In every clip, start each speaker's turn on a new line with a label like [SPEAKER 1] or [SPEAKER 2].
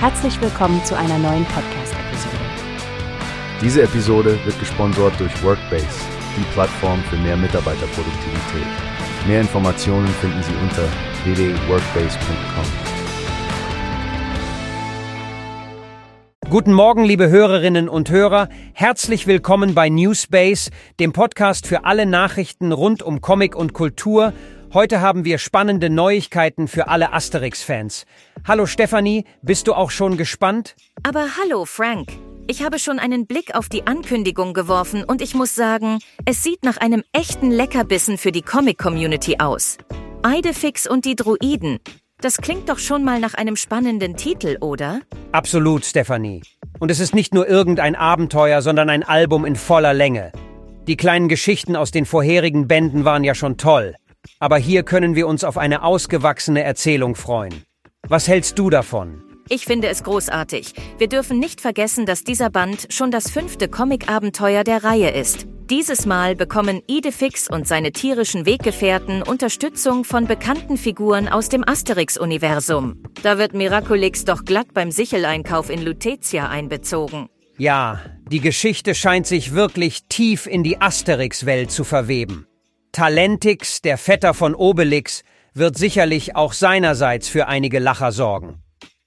[SPEAKER 1] Herzlich willkommen zu einer neuen Podcast-Episode.
[SPEAKER 2] Diese Episode wird gesponsert durch Workbase, die Plattform für mehr Mitarbeiterproduktivität. Mehr Informationen finden Sie unter www.workbase.com.
[SPEAKER 3] Guten Morgen, liebe Hörerinnen und Hörer. Herzlich willkommen bei Newspace, dem Podcast für alle Nachrichten rund um Comic und Kultur. Heute haben wir spannende Neuigkeiten für alle Asterix-Fans. Hallo Stefanie, bist du auch schon gespannt?
[SPEAKER 4] Aber hallo Frank. Ich habe schon einen Blick auf die Ankündigung geworfen und ich muss sagen, es sieht nach einem echten Leckerbissen für die Comic-Community aus. Eidefix und die Druiden. Das klingt doch schon mal nach einem spannenden Titel, oder?
[SPEAKER 3] Absolut, Stefanie. Und es ist nicht nur irgendein Abenteuer, sondern ein Album in voller Länge. Die kleinen Geschichten aus den vorherigen Bänden waren ja schon toll. Aber hier können wir uns auf eine ausgewachsene Erzählung freuen. Was hältst du davon?
[SPEAKER 4] Ich finde es großartig. Wir dürfen nicht vergessen, dass dieser Band schon das fünfte Comic-Abenteuer der Reihe ist. Dieses Mal bekommen Idefix und seine tierischen Weggefährten Unterstützung von bekannten Figuren aus dem Asterix-Universum. Da wird Miraculix doch glatt beim Sicheleinkauf in Lutetia einbezogen.
[SPEAKER 3] Ja, die Geschichte scheint sich wirklich tief in die Asterix-Welt zu verweben. Talentix, der Vetter von Obelix, wird sicherlich auch seinerseits für einige Lacher sorgen.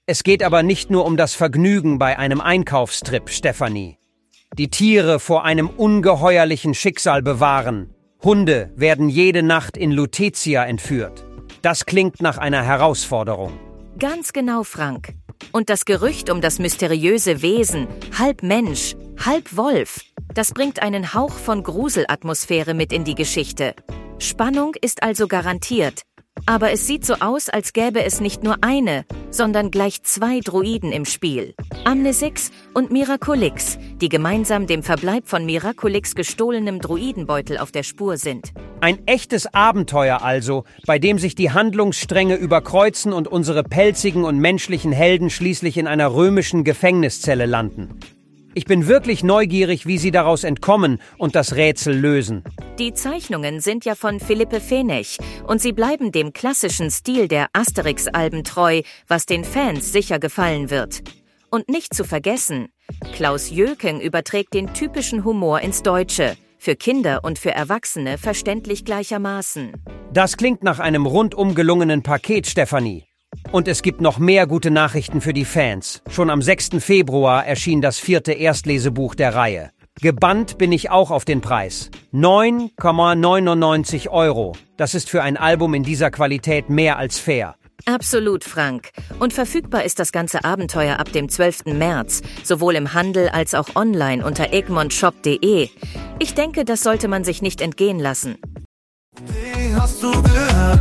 [SPEAKER 3] Es geht aber nicht nur um das Vergnügen bei einem Einkaufstrip, Stefanie. Die Tiere vor einem ungeheuerlichen Schicksal bewahren. Hunde werden jede Nacht in Lutetia entführt. Das klingt nach einer Herausforderung.
[SPEAKER 4] Ganz genau, Frank. Und das Gerücht um das mysteriöse Wesen, halb Mensch, halb Wolf, das bringt einen Hauch von Gruselatmosphäre mit in die Geschichte. Spannung ist also garantiert. Aber es sieht so aus, als gäbe es nicht nur eine, sondern gleich zwei Druiden im Spiel. Amnesix und Miraculix, die gemeinsam dem Verbleib von Miraculix gestohlenem Druidenbeutel auf der Spur sind.
[SPEAKER 3] Ein echtes Abenteuer also, bei dem sich die Handlungsstränge überkreuzen und unsere pelzigen und menschlichen Helden schließlich in einer römischen Gefängniszelle landen. Ich bin wirklich neugierig, wie Sie daraus entkommen und das Rätsel lösen.
[SPEAKER 4] Die Zeichnungen sind ja von Philippe Fenech und sie bleiben dem klassischen Stil der Asterix-Alben treu, was den Fans sicher gefallen wird. Und nicht zu vergessen, Klaus Jöken überträgt den typischen Humor ins Deutsche, für Kinder und für Erwachsene verständlich gleichermaßen.
[SPEAKER 3] Das klingt nach einem rundum gelungenen Paket, Stefanie. Und es gibt noch mehr gute Nachrichten für die Fans. Schon am 6. Februar erschien das vierte Erstlesebuch der Reihe. Gebannt bin ich auch auf den Preis. 9,99 Euro. Das ist für ein Album in dieser Qualität mehr als fair.
[SPEAKER 4] Absolut, Frank. Und verfügbar ist das ganze Abenteuer ab dem 12. März, sowohl im Handel als auch online unter egmontshop.de. Ich denke, das sollte man sich nicht entgehen lassen.